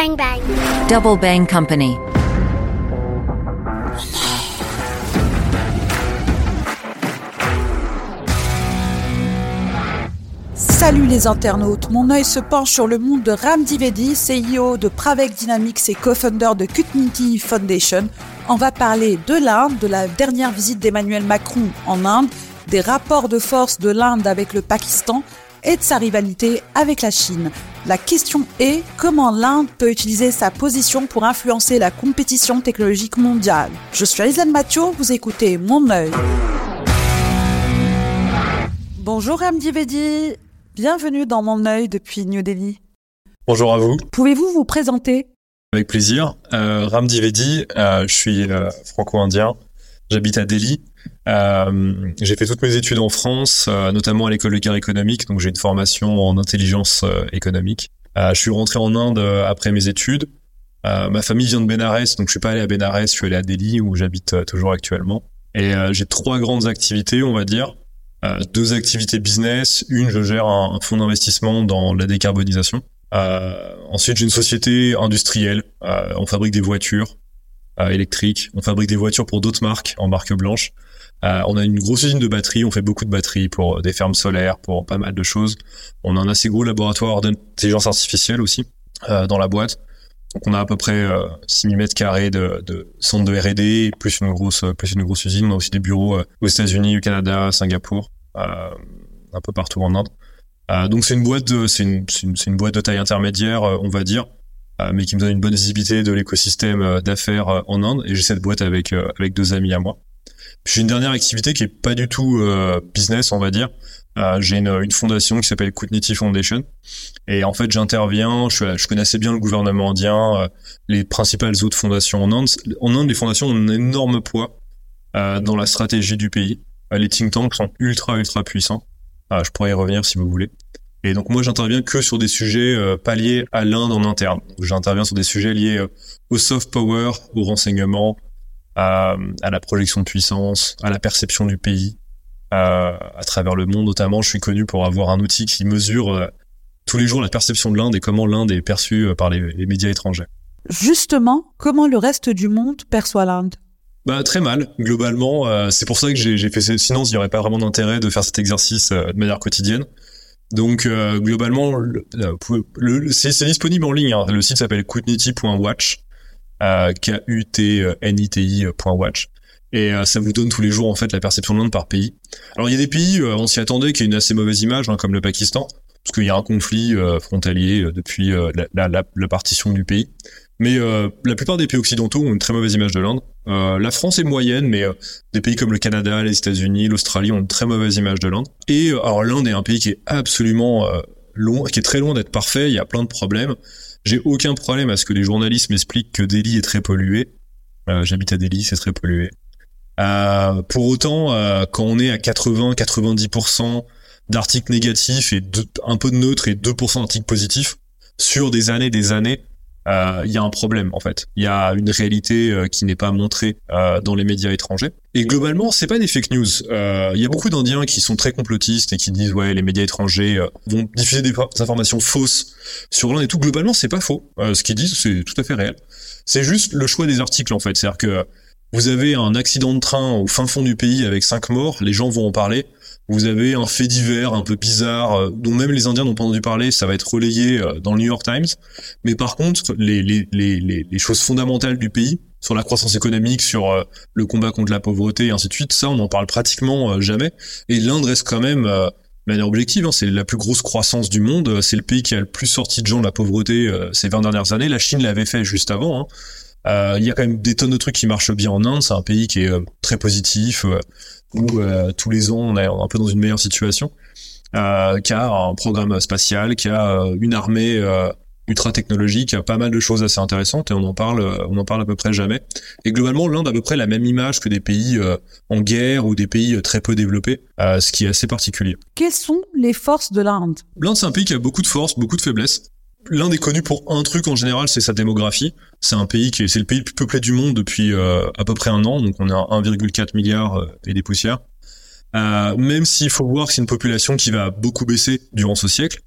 Bang bang. Double Bang Company. Salut les internautes, mon œil se penche sur le monde de Ram Divedi, CEO de Pravec Dynamics et co-founder de Kutniti Foundation. On va parler de l'Inde, de la dernière visite d'Emmanuel Macron en Inde, des rapports de force de l'Inde avec le Pakistan et de sa rivalité avec la Chine. La question est comment l'Inde peut utiliser sa position pour influencer la compétition technologique mondiale? Je suis Alislaine Mathieu, vous écoutez Mon œil. Bonjour Ram Divedi, bienvenue dans Mon œil depuis New Delhi. Bonjour à vous. Pouvez-vous vous présenter? Avec plaisir. Euh, Ram Divedi, euh, je suis euh, franco-indien. J'habite à Delhi. Euh, j'ai fait toutes mes études en France, euh, notamment à l'école de guerre économique, donc j'ai une formation en intelligence euh, économique. je suis rentré en Inde après mes études. ma famille vient de Bénarès, donc je suis pas allé à Bénarès, je suis allé à Delhi où j'habite toujours actuellement. Et j'ai trois grandes activités, on va dire. deux activités business. Une, je gère un, un fonds d'investissement dans la décarbonisation. ensuite, j'ai une société industrielle. on fabrique des voitures électriques. On fabrique des voitures pour d'autres marques en marque blanche. Euh, on a une grosse usine de batteries, on fait beaucoup de batteries pour des fermes solaires, pour pas mal de choses. On a un assez gros laboratoire d'intelligence artificielle aussi euh, dans la boîte. Donc on a à peu près euh, 6000 mètres carrés de, de centre de R&D, plus une grosse plus une grosse usine. On a aussi des bureaux euh, aux États-Unis, au Canada, Singapour, euh, un peu partout en Inde. donc c'est une boîte de c'est une, une, une, boîte de taille intermédiaire, on va dire, mais qui me donne une bonne visibilité de l'écosystème d'affaires en Inde. Et j'ai cette boîte avec avec deux amis à moi. J'ai une dernière activité qui est pas du tout euh, business, on va dire. Euh, j'ai une, une, fondation qui s'appelle Kutniti Foundation. Et en fait, j'interviens, je, je, connais assez bien le gouvernement indien, euh, les principales autres fondations en Inde. En Inde, les fondations ont un énorme poids dans la stratégie du pays. Les think tanks sont ultra, ultra puissants. je pourrais y revenir si vous voulez. Et donc moi, j'interviens que sur des sujets pas liés à l'Inde en interne. J'interviens sur des sujets liés au soft power, au renseignement, à, à, la projection de puissance, à la perception du pays, à, à travers le monde notamment. Je suis connu pour avoir un outil qui mesure euh, tous les jours la perception de l'Inde et comment l'Inde est perçue euh, par les, les, médias étrangers. Justement, comment le reste du monde perçoit l'Inde? Bah, très mal, globalement. Euh, c'est pour ça que j'ai fait sinon il n'y aurait pas vraiment d'intérêt de faire cet exercice euh, de manière quotidienne. Donc euh, globalement, le, le, c'est disponible en ligne. Hein. Le site s'appelle kutniti.watch euh, K-U-T-N-I-T-I.watch. Et euh, ça vous donne tous les jours en fait la perception de l'Inde par pays. Alors il y a des pays, euh, on s'y attendait, qui a une assez mauvaise image, hein, comme le Pakistan, parce qu'il y a un conflit euh, frontalier euh, depuis euh, la, partition du pays. Mais la plupart des pays occidentaux ont une très mauvaise image de l'Inde. la France est moyenne, mais des pays comme le Canada, les États-Unis, l'Australie ont une très mauvaise image de l'Inde. Et alors l'Inde est un pays qui est absolument loin, qui est très loin d'être parfait. Il y a plein de problèmes. J'ai aucun problème à ce que les journalistes m'expliquent que Delhi est très pollué. Euh, J'habite à Delhi, c'est très pollué. Euh, pour autant, euh, quand on est à 80-90% d'articles négatifs et un peu de neutres et 2% d'articles positifs sur des années, des années, il euh, y a un problème en fait. Il y a une réalité euh, qui n'est pas montrée euh, dans les médias étrangers. Et globalement, c'est pas des fake news. Il y a beaucoup d'Indiens qui sont très complotistes et qui disent ouais les médias étrangers vont diffuser des, informations fausses sur l'un et tout. Globalement, c'est pas faux. ce qu'ils disent, c'est tout à fait réel. C'est juste le choix des articles en fait. C'est-à-dire que vous avez un accident de train au fin fond du pays avec cinq morts, les gens vont en parler vous avez un fait divers un peu bizarre euh, dont même les Indiens n'ont pas entendu parler, ça va être relayé euh, dans le New York Times. Mais par contre, les, les, les, les choses fondamentales du pays, sur la croissance économique, sur euh, le combat contre la pauvreté et ainsi de suite, ça on n'en parle pratiquement jamais. Et l'Inde reste quand même de manière objective, hein, c'est la plus grosse croissance du monde, c'est le pays qui a le plus sorti de gens de la pauvreté ces 20 dernières années. La Chine l'avait fait juste avant. Hein. Il y a quand même des tonnes de trucs qui marchent bien en Inde. C'est un pays qui est très positif, euh, où tous les ans on est un peu dans une meilleure situation, qui a un programme spatial, qui a une armée ultra technologique, pas mal de choses assez intéressantes et on en parle, on en parle à peu près jamais. Et globalement, l'Inde a à peu près la même image que des pays en guerre ou des pays très peu développés, ce qui est assez particulier. Quelles sont les forces de l'Inde L'Inde, c'est un pays qui a beaucoup de forces, beaucoup de faiblesses. L'Inde est connu pour un truc en général, c'est sa démographie. C'est un pays qui est, c'est le pays le plus peuplé du monde depuis euh, à peu près un an, donc on est à 1,4 milliard euh, et des poussières. Euh, même s'il faut voir que c'est une population qui va beaucoup baisser durant ce siècle.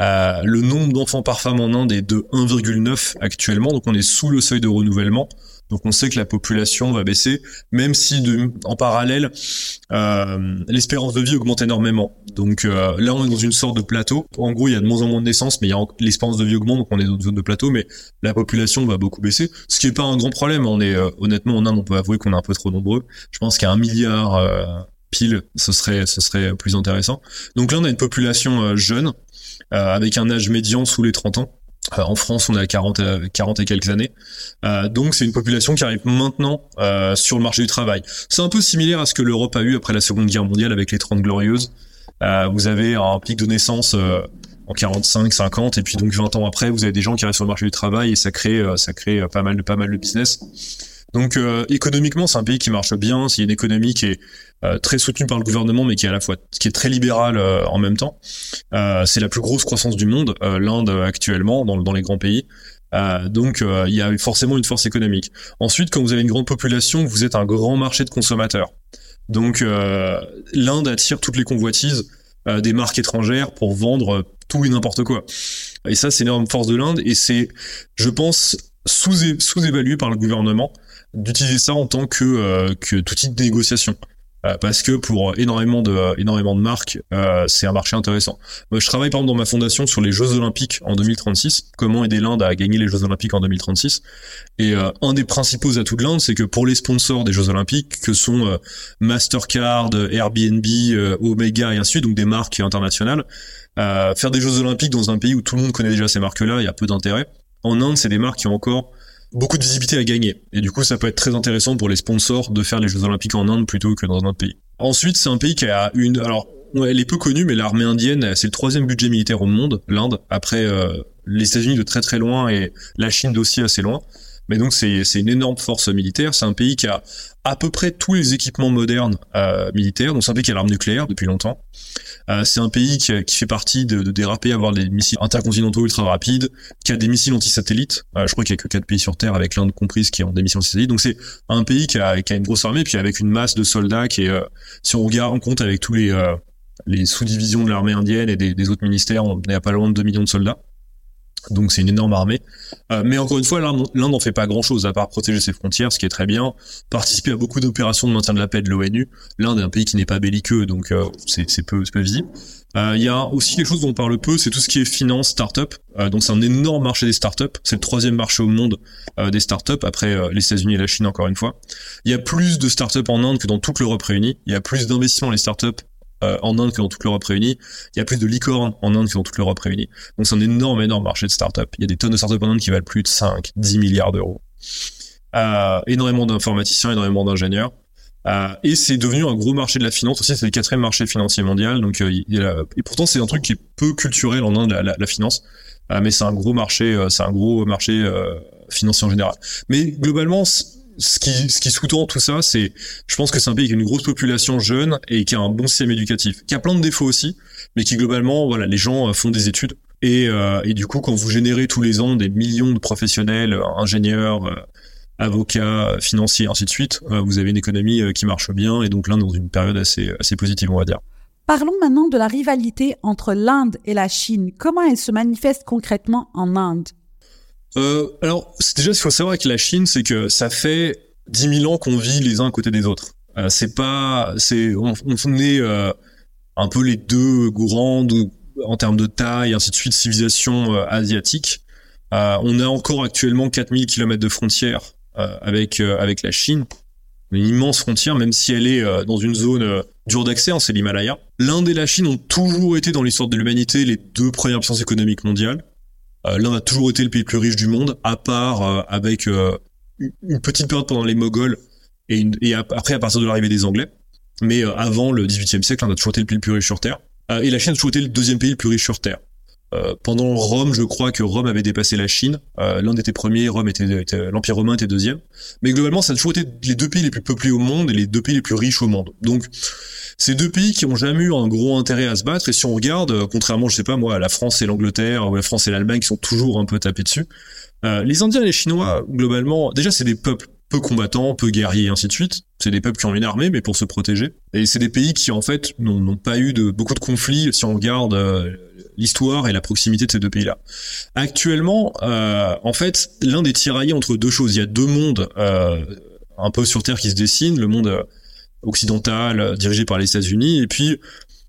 Le nombre d'enfants par femme en Inde est de 1,9 actuellement, donc on est sous le seuil de renouvellement. Donc on sait que la population va baisser, même si en parallèle, euh, l'espérance de vie augmente énormément. Donc euh, là, on est dans une sorte de plateau. En gros, il y a de moins en moins de naissances, mais l'espérance de vie augmente, donc on est dans une zone de plateau, mais la population va beaucoup baisser, ce qui est pas un grand problème. On est honnêtement en Inde, on peut avouer qu'on est un peu trop nombreux. Je pense qu'à un milliard pile, ce serait ce serait plus intéressant. Donc là, on a une population jeune euh, avec un âge médian sous les 30 ans. Euh, en France, on a 40, 40 et quelques années. Euh, donc, c'est une population qui arrive maintenant sur le marché du travail. C'est un peu similaire à ce que l'Europe a eu après la Seconde Guerre mondiale avec les 30 glorieuses. vous avez un pic de naissance en 45, 50, et puis donc 20 ans après, vous avez des gens qui arrivent sur le marché du travail et ça crée, ça crée pas mal de pas mal de business. Donc économiquement, c'est un pays qui marche bien. C'est une économie qui est euh, très soutenu par le gouvernement, mais qui est à la fois qui est très libéral euh, en même temps. Euh, c'est la plus grosse croissance du monde, l'Inde actuellement dans, dans les grands pays. donc il y a forcément une force économique. Ensuite, quand vous avez une grande population, vous êtes un grand marché de consommateurs. Donc l'Inde attire toutes les convoitises des marques étrangères pour vendre tout et n'importe quoi. Et ça, c'est une énorme force de l'Inde et c'est, je pense, sous-évalué par le gouvernement d'utiliser ça en tant que, que outil de négociation. Euh, parce que pour énormément de euh, énormément de marques, euh, c'est un marché intéressant. Moi, je travaille par exemple dans ma fondation sur les Jeux Olympiques en 2036. Comment aider l'Inde à gagner les Jeux Olympiques en 2036 Et un des principaux atouts de l'Inde, c'est que pour les sponsors des Jeux Olympiques, que sont Mastercard, Airbnb, Omega et ainsi de suite, donc des marques internationales, faire des Jeux Olympiques dans un pays où tout le monde connaît déjà ces marques-là, il y a peu d'intérêt. En Inde, c'est des marques qui ont encore beaucoup de visibilité à gagner. Et du coup, ça peut être très intéressant pour les sponsors de faire les Jeux Olympiques en Inde plutôt que dans un autre pays. Ensuite, c'est un pays qui a une, alors, elle est peu connue, mais l'armée indienne, c'est le troisième budget militaire au monde, l'Inde, après euh, les États-Unis de très très loin et la Chine d'aussi assez loin. Mais donc c'est une énorme force militaire. C'est un pays qui a à peu près tous les équipements modernes euh, militaires. Donc c'est un pays qui a l'arme nucléaire depuis longtemps. Euh, c'est un pays qui, qui, fait partie de, de déraper, avoir des missiles intercontinentaux ultra rapides, qui a des missiles anti-satellites. Euh, je crois qu'il y a que quatre pays sur Terre, avec l'Inde comprise, qui ont des missiles anti-satellites. Donc c'est un pays qui a, qui a, une grosse armée, puis avec une masse de soldats qui est, si on regarde en compte avec tous les les sous-divisions de l'armée indienne et des, autres ministères, on est à pas loin de 2 millions de soldats. Donc c'est une énorme armée. Euh, mais encore une fois, l'Inde n'en fait pas grand-chose à part protéger ses frontières, ce qui est très bien. Participer à beaucoup d'opérations de maintien de la paix de l'ONU. L'Inde est un pays qui n'est pas belliqueux, donc euh, c'est peu, visible. Euh, il y a aussi quelque chose dont on parle peu, c'est tout ce qui est finance, start-up. donc c'est un énorme marché des start-up. C'est le troisième marché au monde des start-up, après les États-Unis et la Chine encore une fois. Il y a plus de start-up en Inde que dans toute l'Europe réunie. Il y a plus d'investissements dans les start-up euh, en Inde que dans toute l'Europe réunie. Il y a plus de licornes en Inde que dans toute l'Europe réunie. Donc c'est un énorme, énorme marché de start-up. Il y a des tonnes de start-up en Inde qui valent plus de 5, 10 milliards d'euros. Euh, énormément d'informaticiens, énormément d'ingénieurs. Euh, et c'est devenu un gros marché de la finance aussi. C'est le quatrième marché financier mondial. Donc, et pourtant, c'est un truc qui est peu culturel en Inde, la, finance. Mais c'est un gros marché, c'est un gros marché financier en général. Mais globalement, ce qui, ce qui sous-tend tout ça, c'est, je pense que c'est un pays qui a une grosse population jeune et qui a un bon système éducatif, qui a plein de défauts aussi, mais qui globalement, voilà, les gens euh, font des études et, euh, et du coup, quand vous générez tous les ans des millions de professionnels, euh, ingénieurs, avocats, financiers, ainsi de suite, vous avez une économie qui marche bien et donc l'Inde dans une période assez, assez positive, on va dire. Parlons maintenant de la rivalité entre l'Inde et la Chine. Comment elle se manifeste concrètement en Inde? Euh, alors, déjà, ce qu'il faut savoir avec la Chine, c'est que ça fait 10 000 ans qu'on vit les uns à côté des autres. Euh, c'est pas, c'est, on, on est euh, un peu les deux grandes en termes de taille, ainsi de suite, civilisations euh, asiatiques. Euh, on a encore actuellement 4000 km de frontières avec avec la Chine, une immense frontière, même si elle est dans une zone dure d'accès, hein, c'est l'Himalaya. L'Inde et la Chine ont toujours été dans l'histoire de l'humanité les deux premières puissances économiques mondiales. Euh, L'Inde a toujours été le pays le plus riche du monde, à part euh, avec euh, une petite période pendant les Moghols et, après à partir de l'arrivée des Anglais. Mais avant le XVIIIe siècle, l'Inde a toujours été le pays le plus riche sur Terre. et la Chine a toujours été le deuxième pays le plus riche sur Terre. Euh, pendant Rome, je crois que Rome avait dépassé la Chine. Euh, L'Inde était premier, Rome était, l'Empire romain était deuxième. Mais globalement, ça a toujours été les deux pays les plus peuplés au monde et les deux pays les plus riches au monde. Donc, ces deux pays qui ont jamais eu un gros intérêt à se battre. Et si on regarde, euh, contrairement, je sais pas moi, à la France et l'Angleterre ou la France et l'Allemagne qui sont toujours un peu tapés dessus, euh, les Indiens et les Chinois, globalement, déjà c'est des peuples peu combattants, peu guerriers, et ainsi de suite. C'est des peuples qui ont une armée, mais pour se protéger. Et c'est des pays qui, en fait, n'ont pas eu de beaucoup de conflits. Si on regarde l'histoire et la proximité de ces deux pays-là. Actuellement, en fait, l'Inde est tiraillé entre deux choses. Il y a deux mondes un peu sur Terre qui se dessinent, le monde occidental dirigé par les États-Unis, et puis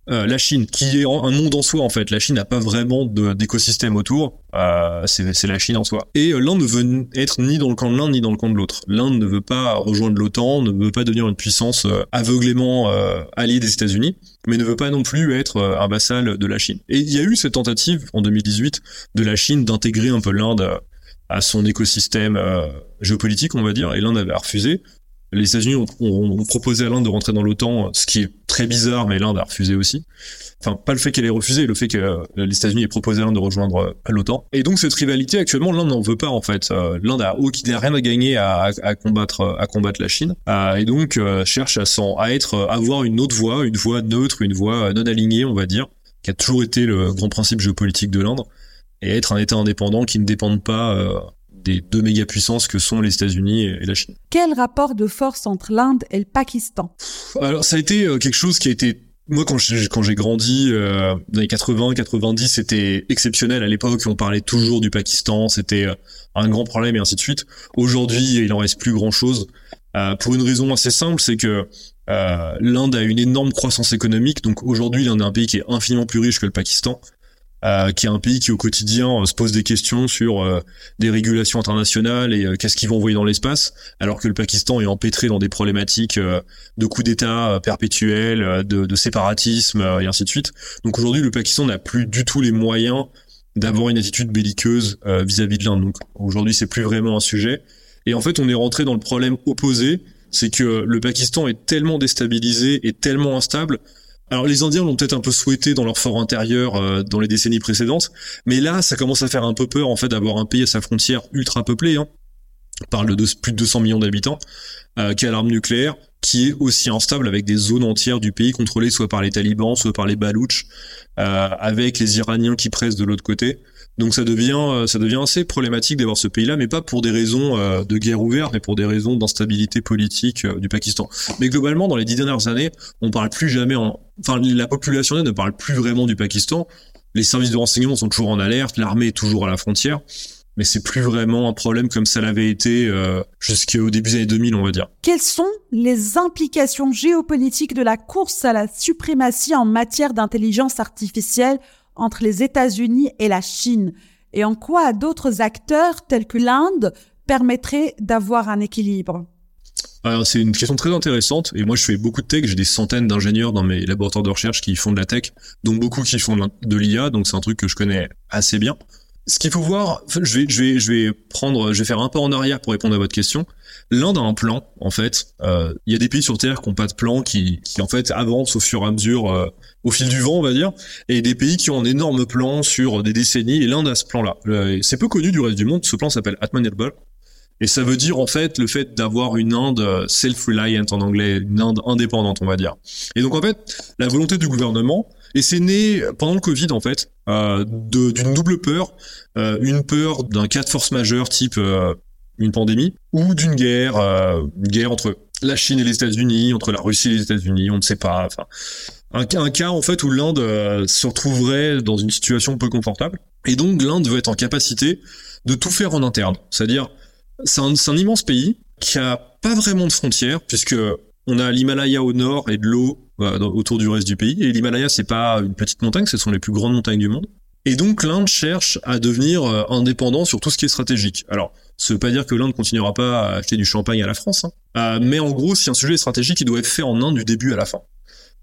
euh, la Chine, qui est un monde en soi en fait. La Chine n'a pas vraiment d'écosystème autour. Euh, c'est la Chine en soi. Et euh, l'Inde ne veut être ni dans le camp de l'un ni dans le camp de l'autre. L'Inde ne veut pas rejoindre l'OTAN, ne veut pas devenir une puissance aveuglément alliée des États-Unis, mais ne veut pas non plus être un vassal de la Chine. Et il y a eu cette tentative en 2018 de la Chine d'intégrer un peu l'Inde à son écosystème géopolitique, on va dire, et l'Inde avait refusé les États-Unis ont, proposé à l'Inde de rentrer dans l'OTAN, ce qui est très bizarre, mais l'Inde a refusé aussi. Enfin, pas le fait qu'elle ait refusé, le fait que euh, les États-Unis aient proposé à l'Inde de rejoindre euh, l'OTAN. Et donc cette rivalité, actuellement, l'Inde n'en veut pas en fait. Euh, L'Inde a, n'a rien à gagner à, combattre, à la Chine, et donc cherche à, à être, avoir une autre voie, une voie neutre, une voie non alignée, on va dire, qui a toujours été le grand principe géopolitique de l'Inde, et être un État indépendant qui ne dépende pas des deux méga-puissances que sont les États-Unis et la Chine. Quel rapport de force entre l'Inde et le Pakistan? Alors ça a été euh, quelque chose qui a été moi, quand j'ai quand j'ai grandi euh, dans les 80, 90, c'était exceptionnel. À l'époque, on parlait toujours du Pakistan, c'était euh, un grand problème et ainsi de suite. Aujourd'hui, il en reste plus grand chose. Euh, pour une raison assez simple, c'est que euh, l'Inde a une énorme croissance économique. Donc aujourd'hui, l'Inde est un pays qui est infiniment plus riche que le Pakistan. Euh, qui est un pays qui au quotidien euh, se pose des questions sur euh, des régulations internationales et qu'est-ce qu'ils vont envoyer dans l'espace, alors que le Pakistan est empêtré dans des problématiques de coups d'État perpétuels, de, de, séparatisme et ainsi de suite. Donc aujourd'hui, le Pakistan n'a plus du tout les moyens d'avoir une attitude belliqueuse vis-à-vis de l'Inde. Donc aujourd'hui, c'est plus vraiment un sujet. Et en fait, on est rentré dans le problème opposé, c'est que le Pakistan est tellement déstabilisé et tellement instable alors les Indiens l'ont peut-être un peu souhaité dans leur fort intérieur euh, dans les décennies précédentes, mais là ça commence à faire un peu peur en fait d'avoir un pays à sa frontière ultra peuplé. Hein. Parle de plus de 200 millions d'habitants, euh, qui a l'arme nucléaire, qui est aussi instable avec des zones entières du pays contrôlées soit par les talibans, soit par les balouches, euh, avec les Iraniens qui pressent de l'autre côté. Donc ça devient euh, ça devient assez problématique d'avoir ce pays-là, mais pas pour des raisons euh, de guerre ouverte, mais pour des raisons d'instabilité politique euh, du Pakistan. Mais globalement, dans les dix dernières années, on parle plus jamais en, enfin la population ne parle plus vraiment du Pakistan. Les services de renseignement sont toujours en alerte, l'armée est toujours à la frontière, mais c'est plus vraiment un problème comme ça l'avait été jusqu'au début des années 2000, on va dire. Quelles sont les implications géopolitiques de la course à la suprématie en matière d'intelligence artificielle entre les États-Unis et la Chine et en quoi d'autres acteurs tels que l'Inde permettraient d'avoir un équilibre? C'est une question très intéressante et moi je fais beaucoup de tech, j'ai des centaines d'ingénieurs dans mes laboratoires de recherche qui font de la tech, donc beaucoup qui font de l'IA, donc c'est un truc que je connais assez bien. Ce qu'il faut voir, je vais, je vais, je vais prendre, je vais faire un pas en arrière pour répondre à votre question. L'Inde a un plan, en fait. Euh, il y a des pays sur Terre qui n'ont pas de plan, qui, qui en fait avancent au fur et à mesure, euh, au fil du vent, on va dire, et des pays qui ont un énorme plan sur des décennies. Et l'Inde a ce plan-là. Euh, c'est peu connu du reste du monde. Ce plan s'appelle Atmanirbhal. Et ça veut dire en fait le fait d'avoir une Inde self-reliant en anglais, une Inde indépendante, on va dire. Et donc en fait, la volonté du gouvernement, et c'est né pendant le Covid en fait, euh, d'une double peur, euh, une peur d'un cas de force majeure type euh, une pandémie, ou d'une guerre, euh, une guerre entre la Chine et les États-Unis, entre la Russie et les États-Unis, on ne sait pas. Enfin, un, un, cas en fait où l'Inde se retrouverait dans une situation peu confortable, et donc l'Inde veut être en capacité de tout faire en interne, c'est-à-dire c'est un, un immense pays qui a pas vraiment de frontières puisque on a l'Himalaya au nord et de l'eau euh, autour du reste du pays. Et l'Himalaya, c'est pas une petite montagne, ce sont les plus grandes montagnes du monde. Et donc l'Inde cherche à devenir euh, indépendant sur tout ce qui est stratégique. Alors, ça veut pas dire que l'Inde continuera pas à acheter du champagne à la France, hein. euh, mais en gros, si un sujet est stratégique, il doit être fait en Inde du début à la fin.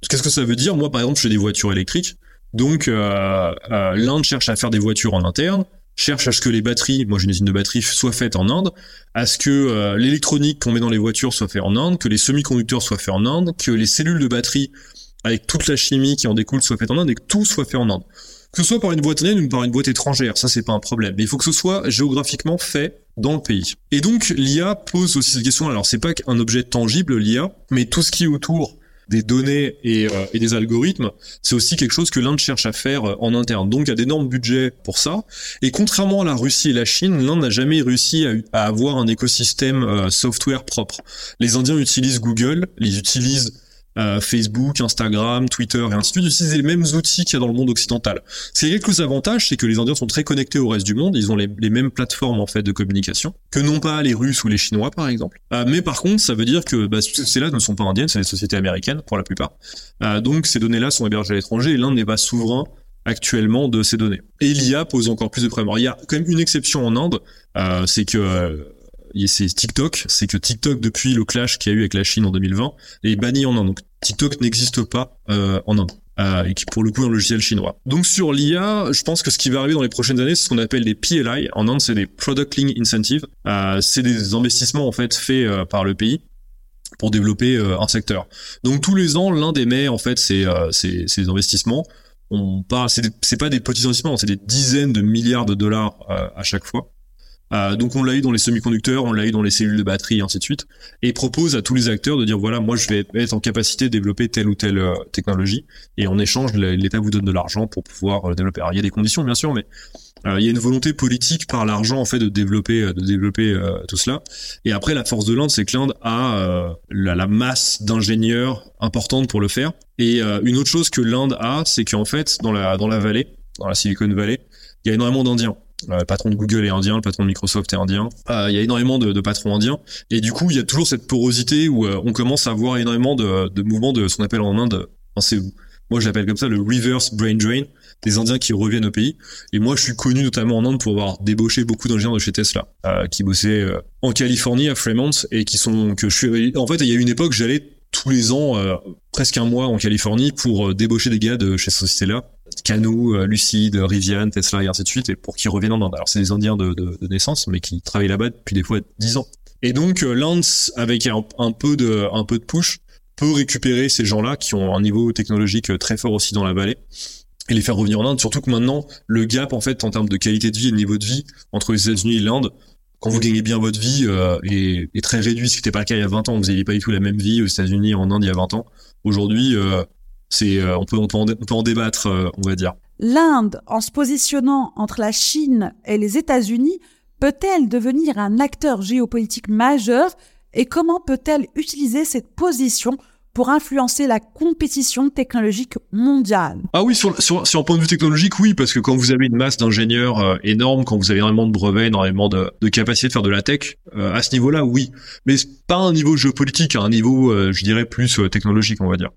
Qu'est-ce que ça veut dire Moi, par exemple, je fais des voitures électriques, donc l'Inde cherche à faire des voitures en interne, cherche à ce que les batteries, moi j'ai une usine de batteries, soient faites en Inde, à ce que euh, l'électronique qu'on met dans les voitures soit fait en Inde, que les semi-conducteurs soient faits en Inde, que les cellules de batterie avec toute la chimie qui en découle soient faites en Inde et que tout soit fait en Inde. Que ce soit par une boîte indienne ou par une boîte étrangère, ça c'est pas un problème. Mais il faut que ce soit géographiquement fait dans le pays. Et donc l'IA pose aussi cette question. Alors c'est pas qu'un objet tangible l'IA, mais tout ce qui est autour des données et, euh, et des algorithmes, c'est aussi quelque chose que l'Inde cherche à faire euh, en interne. Donc il y a d'énormes budgets pour ça. Et contrairement à la Russie et la Chine, l'Inde n'a jamais réussi à, avoir un écosystème euh, software propre. Les Indiens utilisent Google, ils utilisent euh, Facebook, Instagram, Twitter et ainsi de suite, utiliser les mêmes outils qu'il y a dans le monde occidental. Ce qui a quelques avantages, c'est que les Indiens sont très connectés au reste du monde, ils ont les, mêmes plateformes en fait de communication que non pas les Russes ou les Chinois par exemple. Euh, mais par contre, ça veut dire que bah, ces là ne sont pas indiennes, c'est des sociétés américaines pour la plupart. Euh, donc ces données-là sont hébergées à l'étranger et l'Inde n'est pas souverain actuellement de ces données. Et l'IA pose encore plus de problèmes. Alors, il y a quand même une exception en Inde, euh, c'est que euh, c'est TikTok, c'est que TikTok depuis le clash qu'il y a eu avec la Chine en 2020 est banni en Inde. TikTok n'existe pas euh, en Inde. Euh, et qui pour le coup est un logiciel chinois. Donc sur l'IA, je pense que ce qui va arriver dans les prochaines années, c'est ce qu'on appelle des PLI. En Inde, c'est des Product Link Incentives. Euh, c'est des investissements en fait faits euh, par le pays pour développer un secteur. Donc tous les ans, l'Inde émet en fait ces, ces, ces investissements on pas c'est pas des petits investissements, c'est des dizaines de milliards de dollars euh, à chaque fois. Euh, donc on l'a eu dans les semi-conducteurs, on l'a eu dans les cellules de batterie, et ainsi de suite, et propose à tous les acteurs de dire voilà, moi je vais être en capacité de développer telle ou telle euh, technologie, et en échange l'État vous donne de l'argent pour pouvoir développer. Alors il y a des conditions bien sûr, mais il y a une volonté politique par l'argent en fait de développer de développer tout cela. Et après la force de l'Inde, c'est que l'Inde a la, la, masse d'ingénieurs importante pour le faire. Et une autre chose que l'Inde a, c'est qu'en fait dans la dans la vallée, dans la Silicon Valley, il y a énormément d'Indiens. Le patron de Google est indien, le patron de Microsoft est indien. Euh, il y a énormément de, de, patrons indiens. Et du coup, il y a toujours cette porosité où euh, on commence à voir énormément de, de mouvements de ce qu'on appelle en Inde, c'est moi je l'appelle comme ça le reverse brain drain, des Indiens qui reviennent au pays. Et moi, je suis connu notamment en Inde pour avoir débauché beaucoup d'ingénieurs de chez Tesla, euh, qui bossaient euh, en Californie à Fremont et qui sont que je suis. En fait, il y a une époque, j'allais tous les ans, euh, presque un mois en Californie pour débaucher des gars de chez cette société-là Cano, euh, Lucide, Rivian, Tesla et ainsi de suite, et pour qu'ils reviennent en Inde. Alors c'est des Indiens de, naissance, mais qui travaillent là-bas depuis des fois 10 ans. Et donc euh, l'Inde, avec un, peu de push, peut récupérer ces gens-là qui ont un niveau technologique très fort aussi dans la vallée et les faire revenir en Inde. Surtout que maintenant, le gap en fait en termes de qualité de vie et de niveau de vie entre les États-Unis et l'Inde, quand vous gagnez bien votre vie, euh, est, très réduit. Ce qui n'était pas le cas il y a 20 ans. Vous n'aviez pas du tout la même vie aux États-Unis et en Inde il y a 20 ans. Aujourd'hui, euh, c'est euh, on peut on peut en, débattre, euh, on va dire. L'Inde, en se positionnant entre la Chine et les États-Unis, peut-elle devenir un acteur géopolitique majeur et comment peut-elle utiliser cette position pour influencer la compétition technologique mondiale? Ah oui, sur, sur, sur un point de vue technologique, oui, parce que quand vous avez une masse d'ingénieurs euh, énorme, quand vous avez énormément de brevets, énormément de, de capacité de faire de la tech, à ce niveau-là, oui. Mais pas un niveau géopolitique, à un niveau, je dirais, plus technologique, on va dire.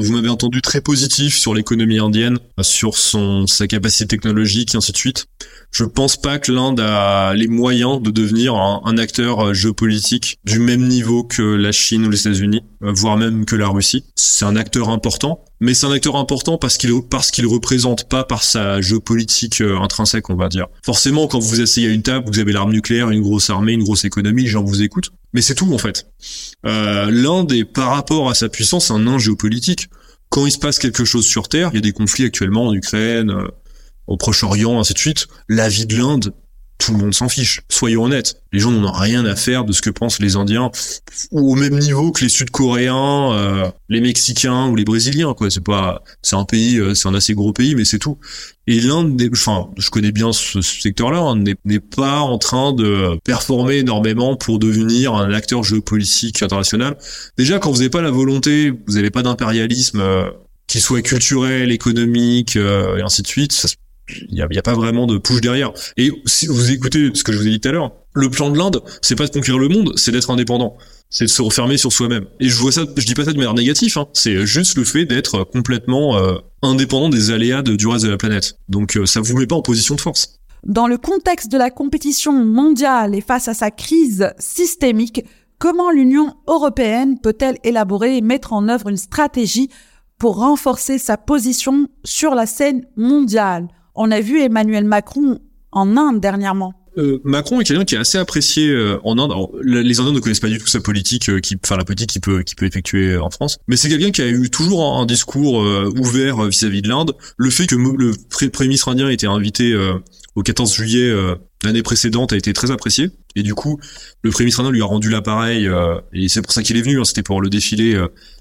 Vous m'avez entendu très positif sur l'économie indienne, sur son sa capacité technologique et ainsi de suite. Je pense pas que l'Inde a les moyens de devenir un, acteur euh, géopolitique du même niveau que la Chine ou les États-Unis, euh, voire même que la Russie. C'est un acteur important, mais c'est un acteur important parce qu'il parce qu'il représente pas par sa géopolitique euh, intrinsèque, on va dire. Forcément, quand vous essayez à une table, vous avez l'arme nucléaire, une grosse armée, une grosse économie, les gens vous écoutent. Mais c'est tout en fait. Euh, L'Inde est par rapport à sa puissance un nain géopolitique. Quand il se passe quelque chose sur Terre, il y a des conflits actuellement en Ukraine, euh, au Proche-Orient, ainsi de suite. La vie de l'Inde tout le monde s'en fiche. Soyons honnêtes, les gens n'en ont rien à faire de ce que pensent les Indiens, au même niveau que les Sud-Coréens, euh, les Mexicains ou les Brésiliens. Quoi, c'est pas, c'est un pays, euh, c'est un assez gros pays, mais c'est tout. Et l'Inde, enfin, je connais bien ce, secteur-là, hein, n'est pas en train de performer énormément pour devenir un acteur géopolitique international. Déjà, quand vous n'avez pas la volonté, vous n'avez pas d'impérialisme. Euh, qui soit culturel, économique, et ainsi de suite, ça, il n'y a, pas vraiment de push derrière. Et si vous écoutez ce que je vous ai dit tout à l'heure, le plan de l'Inde, c'est pas de conquérir le monde, c'est d'être indépendant. C'est de se refermer sur soi-même. Et je vois ça, je dis pas ça de manière négative, hein. c'est juste le fait d'être complètement euh, indépendant des aléas du reste de la planète. Donc euh, ça vous met pas en position de force. Dans le contexte de la compétition mondiale et face à sa crise systémique, comment l'Union européenne peut-elle élaborer et mettre en œuvre une stratégie pour renforcer sa position sur la scène mondiale? On a vu Emmanuel Macron en Inde dernièrement. Euh, Macron est quelqu'un qui est assez apprécié euh, en Inde. les Indiens ne connaissent pas du tout sa politique, euh, enfin la politique qu'il peut, peut effectuer en France. Mais c'est quelqu'un qui a eu toujours un, discours ouvert vis-à-vis de l'Inde. Le fait que le Premier ministre indien ait été invité au 14 juillet l'année précédente a été très apprécié. Et du coup, le Premier ministre indien lui a rendu l'appareil, et c'est pour ça qu'il est venu. Hein, C'était pour le défilé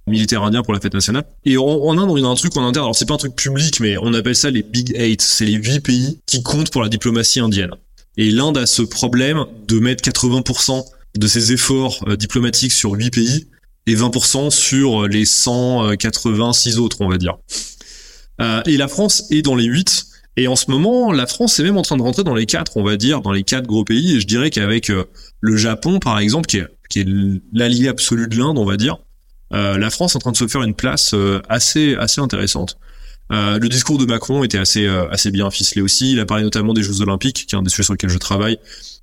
militaire indien pour la fête nationale. Et en, Inde, y a un truc en interne. Alors c'est pas un truc public, mais on appelle ça les Big Eight. C'est les huit pays qui comptent pour la diplomatie indienne. Et l'Inde a ce problème de mettre 80% de ses efforts euh, diplomatiques sur huit pays et 20% sur les 186 autres, on va dire. Euh, et la France est dans les 8. Et en ce moment, la France est même en train de rentrer dans les 4, on va dire, dans les 4 gros pays. Et je dirais qu'avec euh, le Japon, par exemple, qui est, qui est l'allié absolu de l'Inde, on va dire, euh, la France est en train de se faire une place euh, assez assez intéressante. Euh, le discours de Macron était assez assez bien ficelé aussi. Il a parlé notamment des Jeux Olympiques, qui est un des sujets sur lesquels je travaille,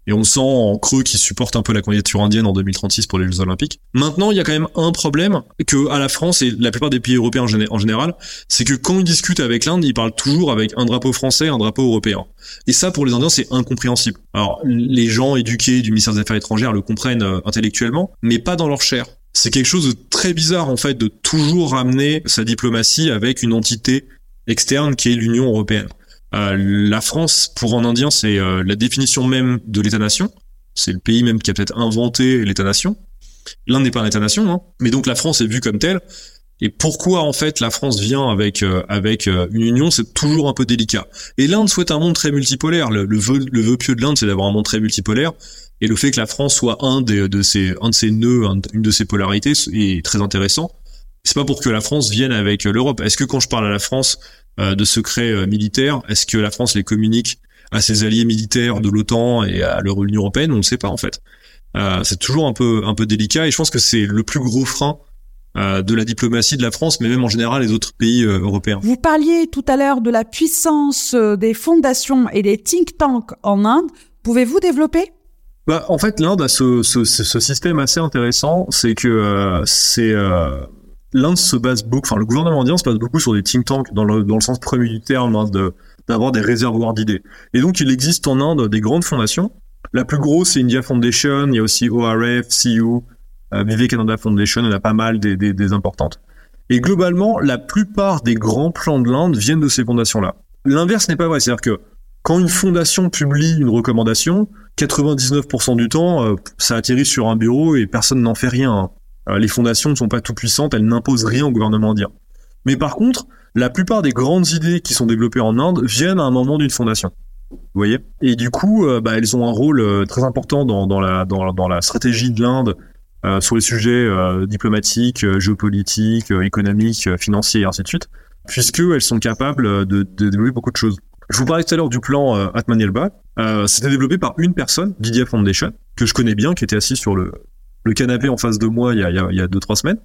et on sent en creux qu'il supporte un peu la candidature indienne en 2036 pour les Jeux Olympiques. Maintenant, il y a quand même un problème que à la France et la plupart des pays européens en, général, c'est que quand ils discutent avec l'Inde, ils parlent toujours avec un drapeau français, un drapeau européen. Et ça, pour les Indiens, c'est incompréhensible. Alors, les gens éduqués du ministère des Affaires étrangères le comprennent euh, intellectuellement, mais pas dans leur chair. C'est quelque chose de très bizarre en fait de toujours ramener sa diplomatie avec une entité externe qui est l'Union européenne. Euh, la France, pour un Indien, c'est euh, la définition même de l'État-nation. C'est le pays même qui a peut-être inventé l'État-nation. L'Inde n'est pas un État-nation, hein. mais donc la France est vue comme telle. Et pourquoi en fait la France vient avec euh, avec une union, c'est toujours un peu délicat. Et l'Inde souhaite un monde très multipolaire. Le, le, vœu, le vœu pieux de l'Inde, c'est d'avoir un monde très multipolaire. Et le fait que la France soit un des, de ses un de ses nœuds, une de ses polarités, est très intéressant. C'est pas pour que la France vienne avec l'Europe. Est-ce que quand je parle à la France, euh, de secrets euh, militaires. Est-ce que la France les communique à ses alliés militaires de l'OTAN et à l'Union européenne? On ne sait pas en fait. Euh, c'est toujours un peu un peu délicat et je pense que c'est le plus gros frein de la diplomatie de la France, mais même en général les autres pays européens. Vous parliez tout à l'heure de la puissance des fondations et des think tanks en Inde. Pouvez-vous développer? Bah, en fait, l'Inde a ce, ce, ce, système assez intéressant, c'est que c'est l'Inde se base beaucoup, enfin le gouvernement indien se base beaucoup sur des think tanks dans le, dans le sens premier du terme, hein, d'avoir des réservoirs d'idées. Et donc il existe en Inde des grandes fondations. La plus grosse c'est India Foundation, il y a aussi ORF, CU, euh, Vivekananda Foundation, il y en a pas mal des, des, des importantes. Et globalement, la plupart des grands plans de l'Inde viennent de ces fondations-là. L'inverse n'est pas vrai, c'est-à-dire que quand une fondation publie une recommandation, 99% du temps, euh, ça atterrit sur un bureau et personne n'en fait rien. Hein. Euh, les fondations ne sont pas tout puissantes, elles n'imposent rien au gouvernement indien. Mais par contre, la plupart des grandes idées qui sont développées en Inde viennent à un moment d'une fondation. Vous voyez? Et du coup, euh, bah, elles ont un rôle très important dans, la stratégie de l'Inde sur les sujets diplomatiques, géopolitiques, économiques, financiers et ainsi de suite, puisqu'elles sont capables de, de, développer beaucoup de choses. Je vous parlais tout à l'heure du plan euh, Atman C'était développé par une personne, Didier Foundation, que je connais bien, qui était assis sur le, le canapé en face de moi il y a, il y a, deux trois semaines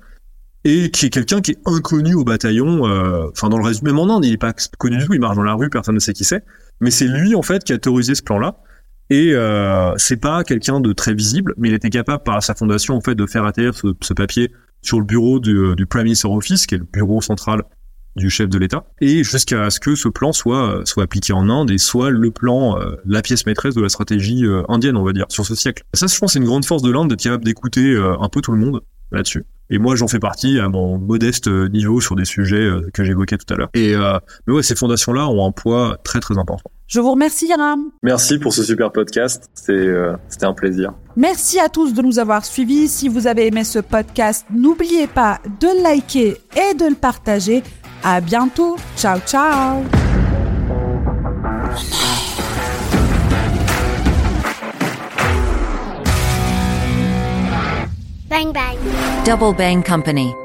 et qui est quelqu'un qui est inconnu au bataillon euh, enfin dans le résumé même en Inde il est pas connu du tout il marche dans la rue personne ne sait qui c'est mais c'est lui en fait qui a autorisé ce plan là et euh, c'est pas quelqu'un de très visible mais il était capable par sa fondation en fait de faire atterrir ce, papier sur le bureau du, du Prime Minister Office qui est le bureau central du chef de l'État, et jusqu'à ce que ce plan soit soit appliqué en Inde et soit le plan, euh, la pièce maîtresse de la stratégie euh, indienne, on va dire, sur ce siècle. ça, je pense, c'est une grande force de l'Inde d'être capable d'écouter euh, un peu tout le monde là-dessus. Et moi, j'en fais partie à mon modeste niveau sur des sujets que j'évoquais tout à l'heure. Et mais ouais, ces fondations-là ont un poids très très important. Je vous remercie, Yanam. Merci pour ce super podcast. C'était un plaisir. Merci à tous de nous avoir suivis. Si vous avez aimé ce podcast, n'oubliez pas de le liker et de le partager. À bientôt. Ciao, ciao. Bang Bang. Double Bang Company.